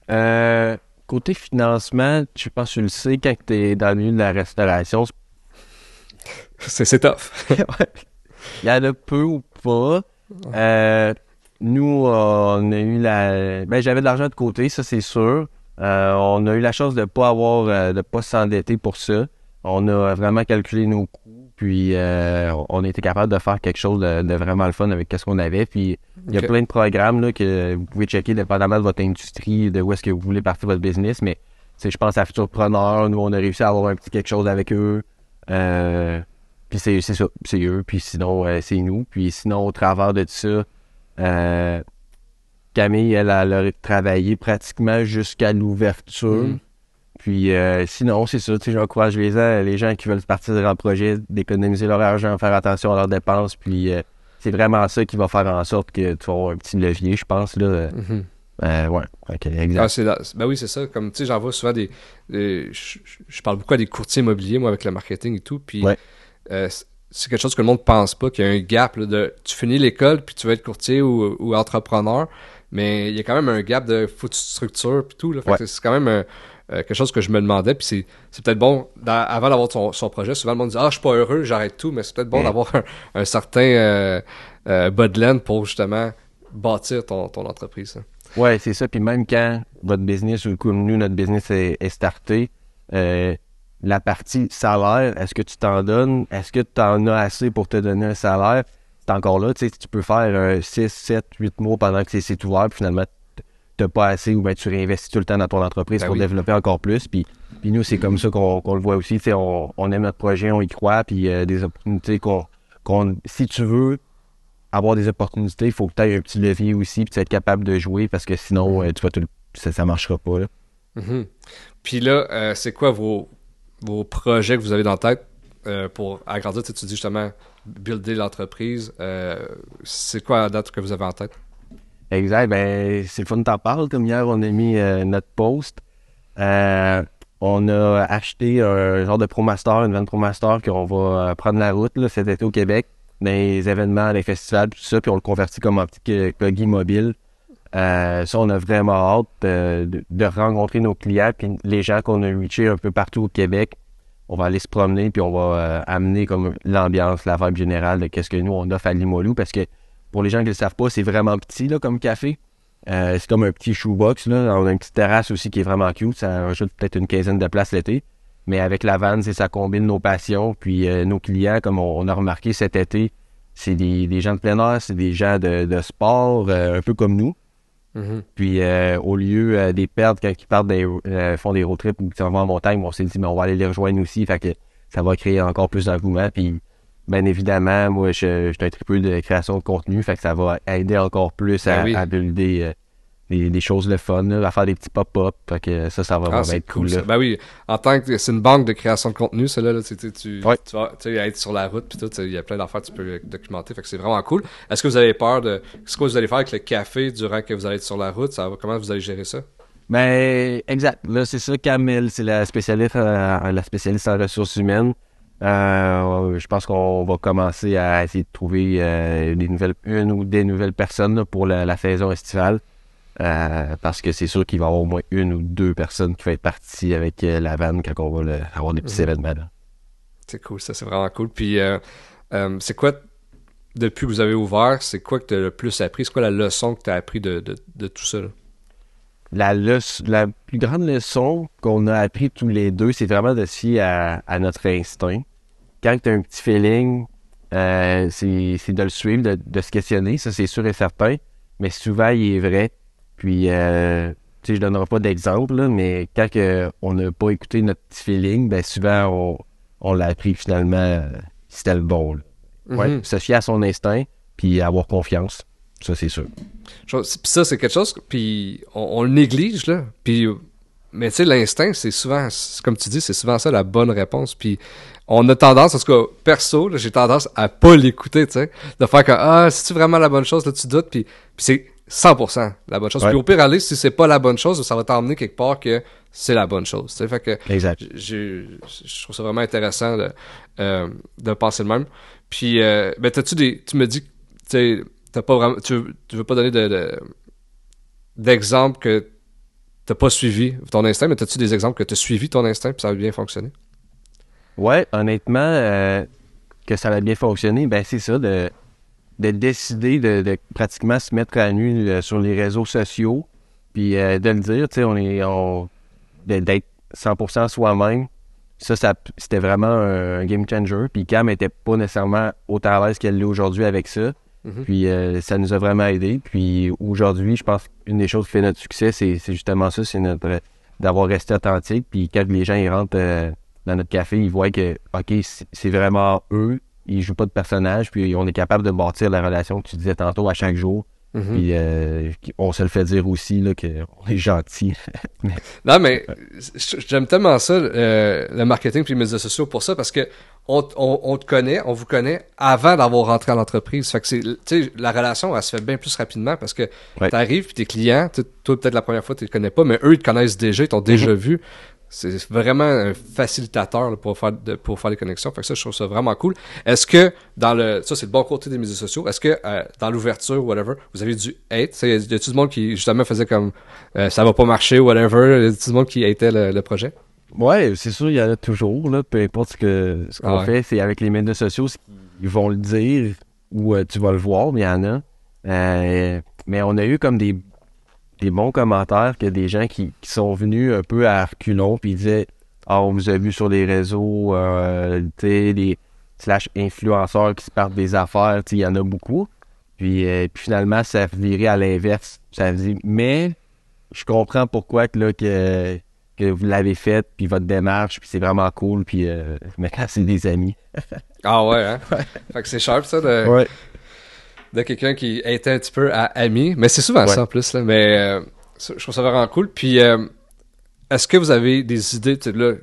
Euh, côté financement, je pense que tu le sais, quand tu es dans le milieu de la restauration, c'est tough. Il y en a peu ou pas. Euh, nous, on a eu la. Ben, j'avais de l'argent de côté, ça c'est sûr. Euh, on a eu la chance de ne pas avoir, de pas s'endetter pour ça. On a vraiment calculé nos coûts puis euh, on était capable de faire quelque chose de, vraiment le fun avec ce qu'on avait. Puis il y a plein de programmes là, que vous pouvez checker dépendamment de votre industrie, de où est-ce que vous voulez partir votre business. Mais je pense à Futurpreneur, nous on a réussi à avoir un petit quelque chose avec eux. Euh, puis c'est ça, c'est eux. Puis sinon, euh, c'est nous. Puis sinon, au travers de ça, Camille, elle, elle, a travaillé pratiquement jusqu'à l'ouverture. Mm. Puis euh, sinon, c'est ça, tu sais, j'encourage les, les gens qui veulent partir dans le projet d'économiser leur argent, faire attention à leurs dépenses. Puis euh, c'est vraiment ça qui va faire en sorte que tu vas avoir un petit levier, je pense. Là. Mm-hmm. Euh, ouais, ok, exact. Ah, ben oui, c'est ça. Comme tu sais, j'en vois souvent des. je, parle beaucoup à des courtiers immobiliers, moi, avec le marketing et tout. Puis c'est quelque chose que le monde pense pas, qu'il y a un gap de tu finis l'école puis tu veux être courtier ou, entrepreneur, mais il y a quand même un gap de faut structure puis tout. Là. c'est quand même un, euh, quelque chose que je me demandais, puis c'est peut-être bon, avant d'avoir son, projet, souvent le monde dit Ah, je suis pas heureux, j'arrête tout, mais c'est peut-être bon mm. d'avoir un, certain euh, euh pour justement bâtir ton, entreprise. Hein. Ouais, c'est ça. Puis même quand votre business, ou nous, notre business est, starté, euh, la partie salaire, est-ce que tu t'en donnes? Est-ce que tu en as assez pour te donner un salaire? C'est encore là, tu sais, tu peux faire 6, 7, 8 mois pendant que c'est ouvert, puis finalement, t'as pas assez ou bien tu réinvestis tout le temps dans ton entreprise ben pour développer encore plus. Puis, puis nous, c'est comme ça qu'on le voit aussi. On, on aime notre projet, on y croit, puis euh, des opportunités qu'on. si tu veux avoir des opportunités, il faut que tu aies un petit levier aussi, puis tu être capable de jouer, parce que sinon, mm-hmm. euh, tu vas ça, ça marchera pas. Là. Mm-hmm. Puis là, euh, c'est quoi vos, vos projets que vous avez dans la tête pour agrandir? Tu, dis justement builder l'entreprise. c'est quoi la date que vous avez en tête? Exact. Ben, c'est fun t'en parler. Comme hier, on a mis euh, notre post. Euh, on a acheté un genre de ProMaster, une vente ProMaster qu'on va euh, prendre la route là, cet été au Québec, les événements, les festivals, tout ça, puis on le convertit comme un petit coggy mobile. ça, on a vraiment hâte de, rencontrer nos clients, puis les gens qu'on a reachés un peu partout au Québec. On va aller se promener, puis on va amener comme l'ambiance, la vibe générale de qu'est-ce que nous, on offre à Limoilou, parce que pour les gens qui ne le savent pas, c'est vraiment petit là, comme café. Euh, c'est comme un petit shoebox. Là. On a une petite terrasse aussi qui est vraiment cute. Ça rajoute peut-être une quinzaine de places l'été. Mais avec la vanne, ça combine nos passions. Puis euh, nos clients, comme on, a remarqué cet été, c'est des, gens de plein air, c'est des gens de, sport, euh, un peu comme nous. Mhm. Puis au lieu des perdre quand ils partent des, font des road trips ou qu'ils vont en montagne, on s'est dit mais on va aller les rejoindre aussi. Fait que ça va créer encore plus d'engouement. Puis bien évidemment, moi je, je suis un tripeux de création de contenu. Fait que ça va aider encore plus à, Ben oui. à builder euh, des, des choses le fun, là, à faire des petits pop-up. Fait que ça, ça va Ah, vraiment être cool. cool. ça. là. Ben oui, en tant que c'est une banque de création de contenu, celle-là, là, tu, tu, tu, Ouais. tu vas tu sais, être sur la route, puis tout, il y a plein d'affaires que tu peux documenter, fait que c'est vraiment cool. Est-ce que vous avez peur de. Qu'est-ce que vous allez faire avec le café durant que vous allez être sur la route? Ça va, Comment vous allez gérer ça? Ben, exact. Là, c'est ça, Camille, c'est la spécialiste, euh, la spécialiste en ressources humaines. Euh, je pense qu'on va commencer à essayer de trouver euh, des nouvelles, une ou des nouvelles personnes là, pour la, la saison estivale. Euh, parce que c'est sûr qu'il va y avoir au moins une ou deux personnes qui vont être parties avec la vanne quand on va le- avoir des petits Mhm. événements. C'est cool, ça, c'est vraiment cool. Puis, c'est quoi, depuis que vous avez ouvert, c'est quoi que tu as le plus appris? C'est quoi la leçon que tu as appris de, de, de tout ça là? La, la plus grande leçon qu'on a appris tous les deux, c'est vraiment de se fier à, à notre instinct. Quand tu as un petit feeling, euh, c'est de le suivre, de, de se questionner, ça c'est sûr et certain. Mais souvent, il est vrai. Puis, euh, tu sais, je donnerai pas d'exemple, mais quand on n'a pas écouté notre petit feeling, ben souvent, on, on l'a appris finalement, euh, c'était le bon. Ouais, Mhm. se fier à son instinct, puis avoir confiance. Ça, c'est sûr. Puis ça, c'est quelque chose, puis on, on le néglige, là. Puis, mais tu sais, l'instinct, c'est souvent, comme tu dis, c'est souvent ça la bonne réponse. Puis on a tendance, en tout cas, perso, j'ai tendance à pas l'écouter, tu sais. De faire que, ah, c'est-tu vraiment la bonne chose, là, tu doutes, puis, puis c'est 100% la bonne chose. Ouais. Puis au pire, aller, si c'est pas la bonne chose, ça va t'emmener quelque part que c'est la bonne chose, tu sais. Fait que, je trouve ça vraiment intéressant de, euh, de penser le même. Puis, euh, ben, t'as-tu des. Tu me dis que, tu sais, t'as pas vraiment. Tu, veux- tu veux pas donner de, de- d'exemples que t'as pas suivi ton instinct, mais t'as-tu des exemples que t'as suivi ton instinct puis ça a bien fonctionné? Ouais, honnêtement, euh, que ça va bien fonctionner, ben c'est ça, de, de décider de, de pratiquement se mettre à nu euh, sur les réseaux sociaux, puis euh, de le dire, tu sais, on est, on, d'être 100% soi-même. Ça, ça c'était vraiment un, un game changer. Puis Cam était pas nécessairement autant à l'aise qu'elle l'est aujourd'hui avec ça. Mhm. Puis euh, ça nous a vraiment aidé. Puis aujourd'hui, je pense qu'une des choses qui fait notre succès, c'est justement ça, c'est notre d'avoir resté authentique. Puis quand les gens ils rentrent dans notre café, ils voient que OK, c'est vraiment eux, ils jouent pas de personnage, puis on est capable de bâtir la relation que tu disais tantôt à chaque jour. Mhm. Puis euh, on se le fait dire aussi là qu'on est gentil. Non, mais j'aime tellement ça, euh, le marketing puis les médias sociaux pour ça, parce que on, t- on, on te connaît, on vous connaît avant d'avoir rentré à l'entreprise. Fait que c'est, tu la relation, elle se fait bien plus rapidement parce que Ouais. t'arrives puis tes clients, tu- toi peut-être la première fois tu les connais pas, mais eux ils te connaissent déjà, ils t'ont déjà vu. C'est vraiment un facilitateur là, pour faire de- pour faire les connexions. Fait que ça, je trouve ça vraiment cool. Est-ce que dans le ça c'est le bon côté des médias sociaux. Est-ce que euh, dans l'ouverture whatever, vous avez du hate Il y a tout le monde qui justement faisait comme euh, ça va pas marcher whatever. Y a tout le monde qui hatait le, le projet? Ouais, c'est sûr, il y en a toujours, là, peu importe ce que ce qu'on Ah ouais. fait, c'est avec les médias sociaux, qu'ils vont le dire ou euh, tu vas le voir, mais il y en a. Euh, mais on a eu comme des, des bons commentaires que des gens qui, qui sont venus un peu à reculons puis ils disaient Ah, on vous a vu sur les réseaux, euh, tu sais, des slash influenceurs qui se partent des affaires, tu sais, il y en a beaucoup. Puis, euh, puis finalement, ça virait à l'inverse. Ça dit Mais je comprends pourquoi que là que que vous l'avez fait, puis votre démarche, puis c'est vraiment cool, puis euh, maintenant c'est des amis. Ah ouais, hein? fait que c'est sharp ça de, Ouais. De quelqu'un qui était un petit peu à ami. Mais c'est souvent Ouais. ça en plus, là. Mais euh, je trouve ça vraiment cool. Puis euh, est-ce que vous avez des idées, tu sais, là,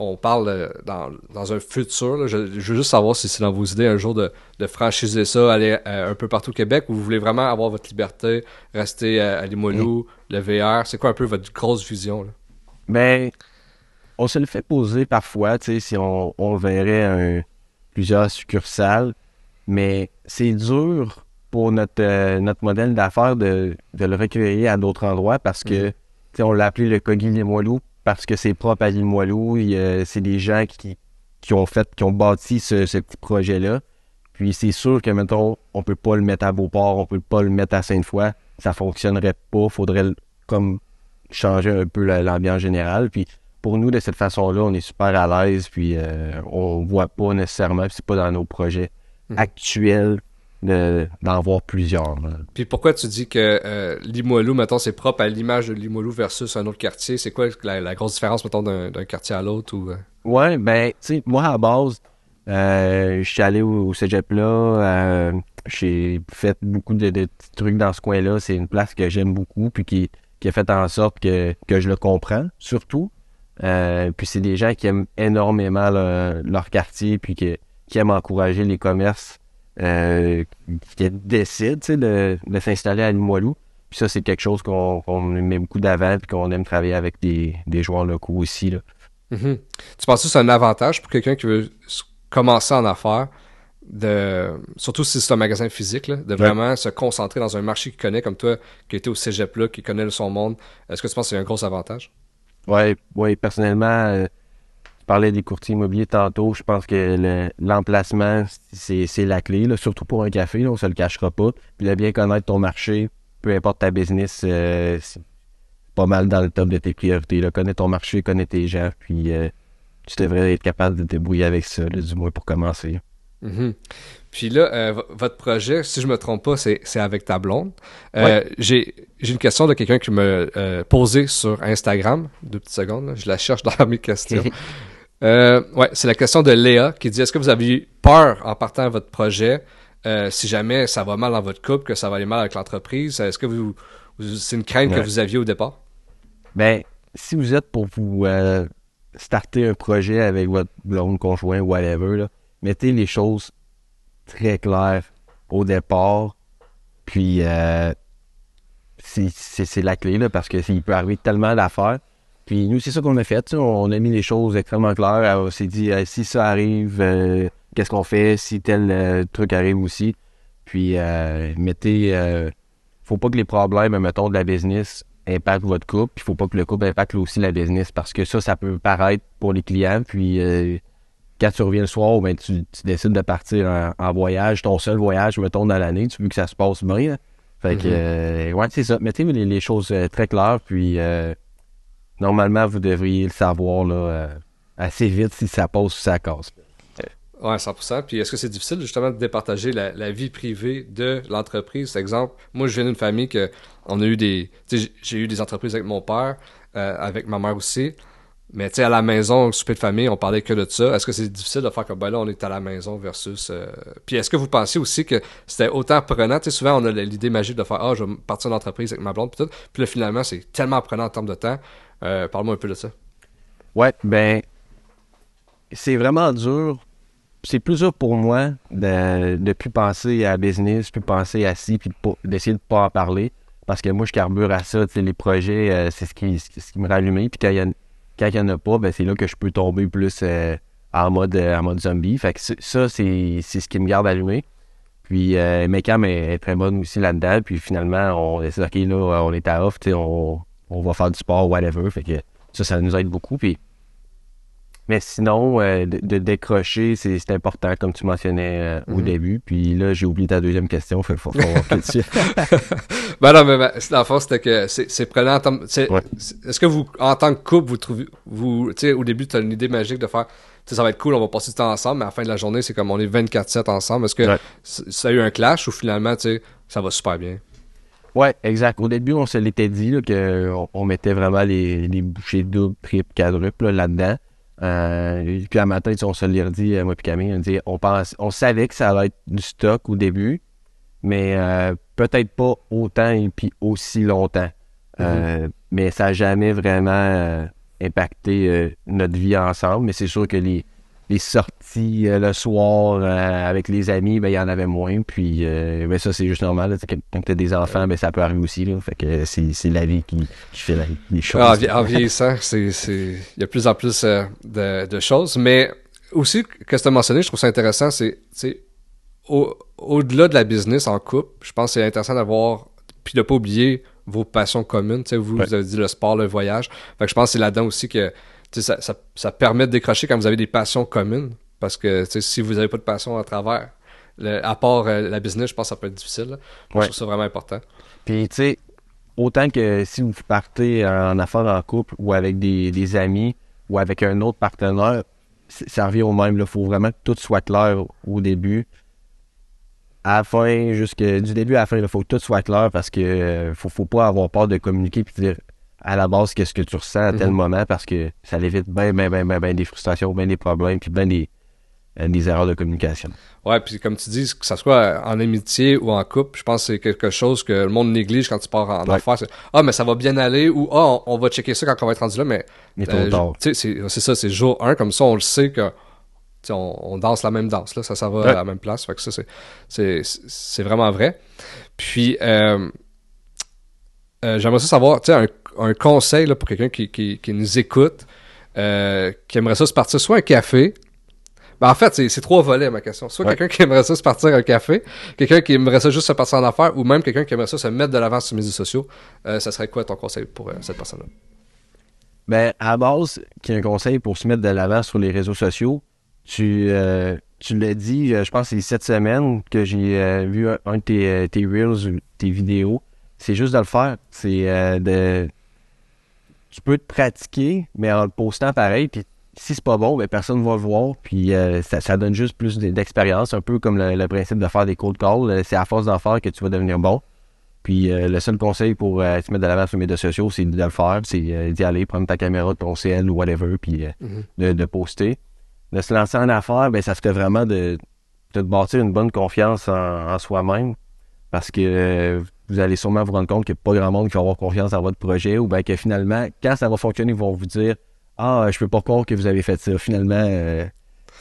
on parle euh, dans, dans un futur, là, je, je veux juste savoir si c'est dans vos idées un jour de, de franchiser ça, aller euh, un peu partout au Québec, ou vous voulez vraiment avoir votre liberté, rester à, Limoilou, le VR, c'est quoi un peu votre grosse vision, là? Ben, on se le fait poser parfois, tu sais, si on, on verrait un, plusieurs succursales, mais c'est dur pour notre, euh, notre modèle d'affaires de, de le recréer à d'autres endroits parce que, tu sais, on l'a appelé le Coggy Limoilou parce que c'est propre à Limoilou, c'est des gens qui, qui ont fait, qui ont bâti ce, ce petit projet-là. Puis c'est sûr que, mettons, on peut pas le mettre à Beauport, on peut pas le mettre à Sainte-Foy, ça fonctionnerait pas, faudrait comme changer un peu la- l'ambiance générale. Puis pour nous, de cette façon-là, on est super à l'aise, puis euh, on voit pas nécessairement, puis c'est pas dans nos projets Mhm. actuels d'en voir plusieurs. Puis pourquoi tu dis que euh, Limoilou, mettons, c'est propre à l'image de Limoilou versus un autre quartier? C'est quoi la, grosse différence, mettons, d'un quartier à l'autre? ou euh? Ouais, ben, tu sais, moi, à base, euh, je suis allé au, cégep là, j'ai fait beaucoup de, petits trucs dans ce coin-là. C'est une place que j'aime beaucoup, puis qui, qui a fait en sorte que, que je le comprends, surtout. puis c'est des gens qui aiment énormément leur quartier, puis qui aiment encourager les commerces euh, qui décide de, de s'installer à Limoilou. Puis ça, c'est quelque chose qu'on met beaucoup d'avant et qu'on aime travailler avec des, joueurs locaux aussi. Là. Mm-hmm. Tu penses que c'est un avantage pour quelqu'un qui veut commencer en affaires, de, surtout si c'est un magasin physique, de vraiment se concentrer dans un marché qu'il connaît, comme toi, qui était au cégep là, qui connaît son monde. Est-ce que tu penses que c'est un gros avantage? Oui, ouais, personnellement, euh, parlais des courtiers immobiliers tantôt. Je pense que l'emplacement, c'est la clé, surtout pour un café, là, on se le cachera pas. Puis de bien connaître ton marché, peu importe ta business, euh, c'est pas mal dans le top de tes priorités. Là. Connais ton marché, connais tes gens, puis euh, tu devrais être capable de te débrouiller avec ça, du moins pour commencer. Mm-hmm. Puis là, euh, votre projet, si je me trompe pas, c'est avec ta blonde. J'ai une question de quelqu'un qui me posé sur Instagram. Deux petites secondes, je la cherche dans mes questions. Euh, ouais, c'est la question de Léa qui dit est-ce que vous avez peur en partant à votre projet? Euh, si jamais ça va mal dans votre couple, que ça va aller mal avec l'entreprise Est-ce que vous, c'est une crainte que vous aviez au départ? Ben, si vous êtes pour vous euh, starter un projet avec votre blonde conjoint, whatever, là, mettez les choses très claires au départ. Puis euh, c'est la clé là, parce que il peut arriver tellement d'affaires. Puis nous, c'est ça qu'on a fait. On a mis les choses extrêmement claires. On s'est dit, euh, si ça arrive, euh, qu'est-ce qu'on fait? Si tel euh, truc arrive aussi. Puis mettez... faut pas que les problèmes, mettons, de la business impactent votre couple. Puis faut pas que le couple impacte aussi la business. Parce que ça, ça peut paraître pour les clients. Puis quand tu reviens le soir, ben, tu, décides de partir en, voyage, ton seul voyage, mettons, dans l'année, tu veux que ça se passe bien. Fait que, mm-hmm. ouais, c'est ça. Mettez les, les, choses très claires, puis normalement, vous devriez le savoir là, euh, assez vite si ça passe ou ça casse. Oui, 100%. Puis est-ce que c'est difficile justement de départager la, vie privée de l'entreprise? Exemple, moi, je viens d'une famille que on a eu des. J'ai eu des entreprises avec mon père, euh, avec ma mère aussi. Mais tu sais, à la maison, souper de famille, on parlait que de ça. Est-ce que c'est difficile de faire comme ben là, on est à la maison versus. Euh, puis est-ce que vous pensez aussi que c'était autant prenant? Tu sais, souvent, on a l'idée magique de faire Ah, je vais partir d'entreprise avec ma blonde, puis tout. Puis là, finalement, c'est tellement prenant en termes de temps. Euh, parle-moi un peu de ça. Ouais, ben, c'est vraiment dur. C'est plus dur pour moi de ne plus penser à business, plus penser à ci, puis d'essayer de ne pas en parler. Parce que moi, je carbure à ça. Les projets, euh, c'est ce qui, ce qui me rallume. Puis quand il n'y en, a pas, ben, c'est là que je peux tomber plus euh, en, mode, en mode zombie. Fait que ça, c'est ce qui me garde allumé. Puis euh, Mecam est, est, très bonne aussi là-dedans. Puis finalement, on décide, OK, là, on est à off, on, on va faire du sport, whatever. Fait que ça, ça nous aide beaucoup. Puis... Mais sinon, euh, de, décrocher, c'est important, comme tu mentionnais euh, au mhm. début. Puis là, j'ai oublié ta deuxième question. Fait faut, faut dessus. ben non, mais ben, la force, c'était que c'est prenant. Est-ce que vous, en tant que couple, vous trouvez. Vous, tu sais, au début, tu as une idée magique de faire. ça va être cool, on va passer du temps ensemble, mais à la fin de la journée, c'est comme on est 24-7 ensemble. Est-ce que ça a eu un clash ou finalement, tu sais, ça va super bien? Ouais, exact. Au début, on se l'était dit qu'on on mettait vraiment les, les bouchées doubles, triples, quadruples là-dedans. Euh, puis à matin, on se l'est dit, moi et Camille, on, dit, on, pense, on savait que ça allait être du stock au début, mais euh, peut-être pas autant et puis aussi longtemps. Euh, mm-hmm. mais ça n'a jamais vraiment impacté notre vie ensemble. Mais c'est sûr que les, les sorties euh, le soir euh, avec les amis, ben il y en avait moins. Puis euh, ben, ça, c'est juste normal. quand tu as des enfants, ben ça peut arriver aussi. Là, fait que c'est la vie qui, fait les choses. Ah, en, vieillissant, il y a de plus en plus de, choses. Mais aussi, que tu as mentionné, je trouve ça intéressant, c'est au-delà de la business en couple, je pense que c'est intéressant d'avoir, puis de pas oublier vos passions communes. Vous, vous avez dit le sport, le voyage. Fait que je pense que c'est là-dedans aussi que ça, ça, ça, permet de décrocher quand vous avez des passions communes. Parce que si vous n'avez pas de passion à travers, à part euh, la business, je pense que ça peut être difficile. Je trouve ça vraiment important. Puis, tu sais, autant que si vous partez en affaires en couple ou avec des, amis ou avec un autre partenaire, ça revient au même. Il faut vraiment que tout soit clair au début. à la fin, jusque du début à la fin, il faut que tout soit clair parce que euh, faut, faut pas avoir peur de communiquer puis de dire à la base qu'est-ce que tu ressens à tel Mhm. moment? Parce que ça évite bien, bien, bien, bien, bien des frustrations, bien des problèmes puis bien des, euh, des erreurs de communication. Ouais, puis comme tu dis, que ça soit en amitié ou en couple, je pense que c'est quelque chose que le monde néglige quand tu pars en Ouais. affaires. Ah, mais ça va bien aller ou ah, on, on va checker ça quand on va être rendu là, mais Mais euh, c'est, ça, c'est jour 1, comme ça on le sait que on, on danse la même danse, là, ça, ça va Ouais. à la même place. Fait que ça, c'est vraiment vrai. Puis, euh, euh, j'aimerais ça savoir, tu sais, un, un conseil là, pour quelqu'un qui, qui, qui nous écoute, euh, qui aimerait ça se partir soit un café. Ben, en fait, c'est, trois volets ma question. Soit Ouais. quelqu'un qui aimerait ça se partir un café, quelqu'un qui aimerait ça juste se partir en affaires, ou même quelqu'un qui aimerait ça se mettre de l'avant sur les médias sociaux. Euh, ça serait quoi ton conseil pour cette personne-là? Ben, à la base, qui est un conseil pour se mettre de l'avant sur les réseaux sociaux, tu, tu l'as dit, je pense que c'est cette semaine que j'ai vu un, un de tes, tes Reels ou tes vidéos. C'est juste de le faire. C'est euh, de. Tu peux te pratiquer, mais en le postant pareil, puis si c'est pas bon, ben personne va le voir, puis euh, ça, ça donne juste plus d'expérience, un peu comme le, le principe de faire des cold calls. Euh, C'est à force d'en faire que tu vas devenir bon. Puis euh, le seul conseil pour euh, se mettre de l'avant sur les médias sociaux, c'est de le faire, c'est euh, d'y aller, prendre ta caméra de ton CL ou whatever, puis Mhm. de, de poster. De se lancer en affaires, ben ça serait vraiment de, de te bâtir une bonne confiance en, en soi-même. Parce que vous allez sûrement vous rendre compte qu'il n'y a pas grand monde qui va avoir confiance dans votre projet ou bien que finalement, quand ça va fonctionner, ils vont vous dire Ah, je peux pas croire que vous avez fait ça. Finalement, euh,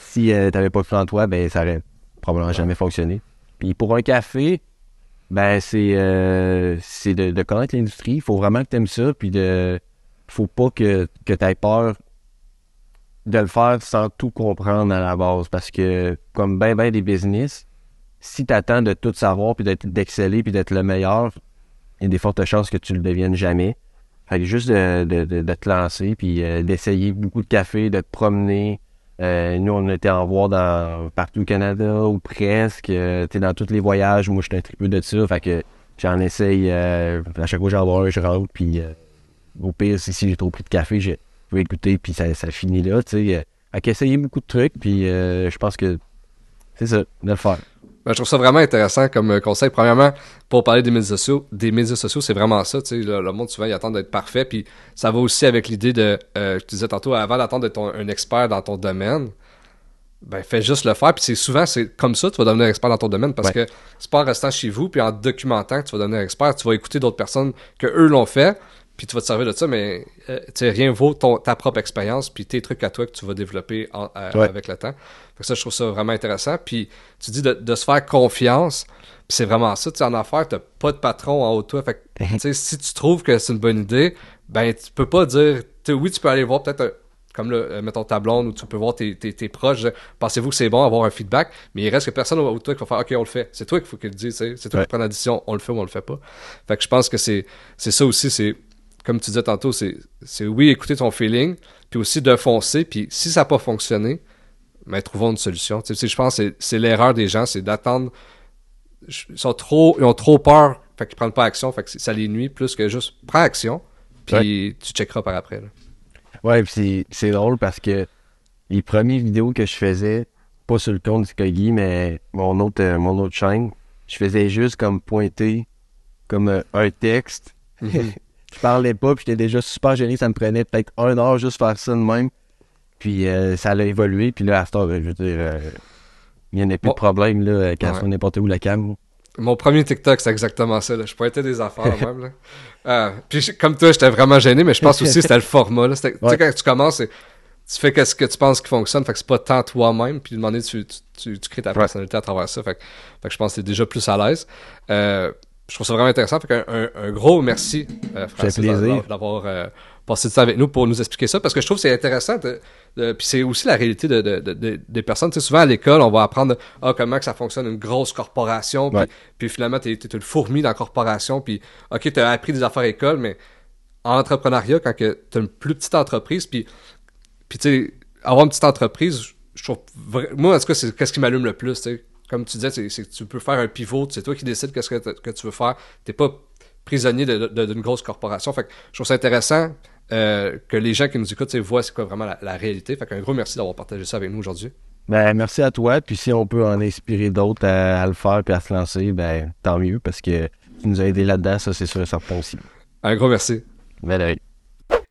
si tu n'avais pas cru en toi, ben ça aurait probablement jamais fonctionné. Puis pour un café, ben c'est euh, c'est de, de connaître l'industrie. Il faut vraiment que tu aimes ça. Puis de faut pas que, que tu aies peur de le faire sans tout comprendre à la base. Parce que comme ben ben des business, si tu attends de tout savoir puis d'exceller puis d'être le meilleur, il y a des fortes chances que tu le deviennes jamais. Fait que juste de, de, de, te lancer puis euh, d'essayer beaucoup de café, de te promener. Euh, nous, on était en voir dans partout au Canada ou presque. Euh, dans tous les voyages, moi, je suis un tripeux de ça. Fait que j'en essaye. euh, à chaque fois que j'en vois un, je rentre. Puis au pire, si, si j'ai trop pris de café, je peux écouter. Puis ça, ça finit là. Sais. Fait qu'essayer beaucoup de trucs. Puis je pense que c'est ça, de le faire. Ben, je trouve ça vraiment intéressant comme euh, conseil. Premièrement, pour parler des médias sociaux, des médias sociaux, c'est vraiment ça. Le, le monde souvent il attend d'être parfait, puis ça va aussi avec l'idée de, euh, je te disais tantôt, avant d'attendre d'être un expert dans ton domaine, ben fais juste le faire. Puis c'est souvent c'est comme ça que tu vas devenir expert dans ton domaine parce que c'est pas en restant chez vous puis en documentant que tu vas devenir expert. Tu vas écouter d'autres personnes que eux l'ont fait, puis tu vas te servir de ça. Mais euh, tu sais, rien vaut ton, ta propre expérience puis tes trucs à toi que tu vas développer en- à- Ouais. avec le temps. Fait que ça, je trouve ça vraiment intéressant. Puis tu dis de, de se faire confiance. Puis c'est vraiment ça. Tu sais, en affaires, t'as pas de patron en haut de toi. Fait que, si tu trouves que c'est une bonne idée, ben, tu peux pas dire, tu sais, oui, tu peux aller voir peut-être, comme là, euh, mettons ta blonde, ou tu peux voir tes, tes, tes proches, dire, pensez-vous que c'est bon avoir un feedback, mais il reste que personne au haut de toi qui va faire, ok, on le fait. C'est toi qu'il faut qu'il le dise, c'est toi Ouais. qui prends la décision, on le fait ou on le fait pas. Fait que je pense que c'est, c'est ça aussi, c'est, comme tu disais tantôt, c'est, oui, écouter ton feeling, puis aussi de foncer, puis si ça n'a pas fonctionné, mais trouvons une solution. Tu sais, je pense que c'est- l'erreur des gens, c'est d'attendre. Ils sont trop, ils ont trop peur, fait qu'ils prennent pas action, fait que ça les nuit plus que juste prends action, puis tu checkeras par après. là. Ouais, puis c'est- c'est drôle parce que les premières vidéos que je faisais, pas sur le compte du Kogi, mais mon autre, euh, mon autre chaîne, je faisais juste comme pointer comme euh, un texte. je parlais pas, puis j'étais déjà super gêné. Ça me prenait peut-être un heure juste faire ça de même. Puis euh, ça a évolué, puis là, à heure, ben, je veux dire, euh, il n'y en a plus de problème là, euh, quand Ouais. n'importe où la cam. Mon premier TikTok, c'est exactement ça. Là. Je pointais des affaires même. Là. Euh, puis comme toi, j'étais vraiment gêné, mais je pense aussi que c'était le format. Là. C'était- Tu sais, quand tu commences, tu fais qu'est-ce que tu penses qui fonctionne, fait que c'est pas tant toi-même, puis demander tu, tu, tu, tu crées ta Ouais. personnalité à travers ça. Fait que, fait que je pense que t'es déjà plus à l'aise. Euh, je trouve ça vraiment intéressant. Fait qu'un un, un gros merci, euh, Francis, d'avoir- euh, passé du temps avec nous pour nous expliquer ça, parce que je trouve que c'est intéressant. De, de- puis c'est aussi la réalité de, de- de- de- des personnes. Tu sais, souvent à l'école, on va apprendre ah, comment que ça fonctionne une grosse corporation, puis, Ouais. puis finalement, t'es es une fourmi dans la corporation, puis ok, t'as appris des affaires à l'école, mais en entrepreneuriat, quand que t'as une plus petite entreprise, puis, puis tu sais, avoir une petite entreprise, je trouve, moi, en tout cas, c'est qu'est-ce qui m'allume le plus, tu sais. Comme tu disais, c'est c'est que tu peux faire un pivot, c'est toi qui décides qu'est-ce que, tu veux faire. T'es pas prisonnier de- de- d'une grosse corporation. Fait que je trouve ça intéressant euh, que les gens qui nous écoutent voient c'est quoi vraiment la, la réalité. Fait qu'un gros merci d'avoir partagé ça avec nous aujourd'hui. Ben, merci à toi. Puis si on peut en inspirer d'autres à, le faire et à se lancer, ben, tant mieux parce que tu nous as aidé là-dedans, ça c'est sûr et certain aussi. Un gros merci. Ben,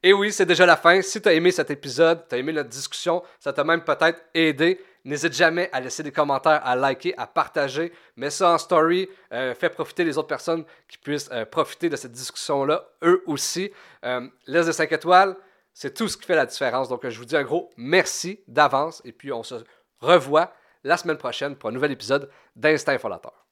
et oui, c'est déjà la fin. Si tu as aimé cet épisode, tu as aimé notre discussion, ça t'a même peut-être aidé. N'hésite jamais à laisser des commentaires, à liker, à partager. Mets ça en story. Euh, fais profiter les autres personnes qui puissent euh, profiter de cette discussion-là, eux aussi. Euh, laisse des 5 étoiles. C'est tout ce qui fait la différence. Donc, je vous dis un gros merci d'avance. Et puis, on se revoit la semaine prochaine pour un nouvel épisode d'Instinct Fondateur.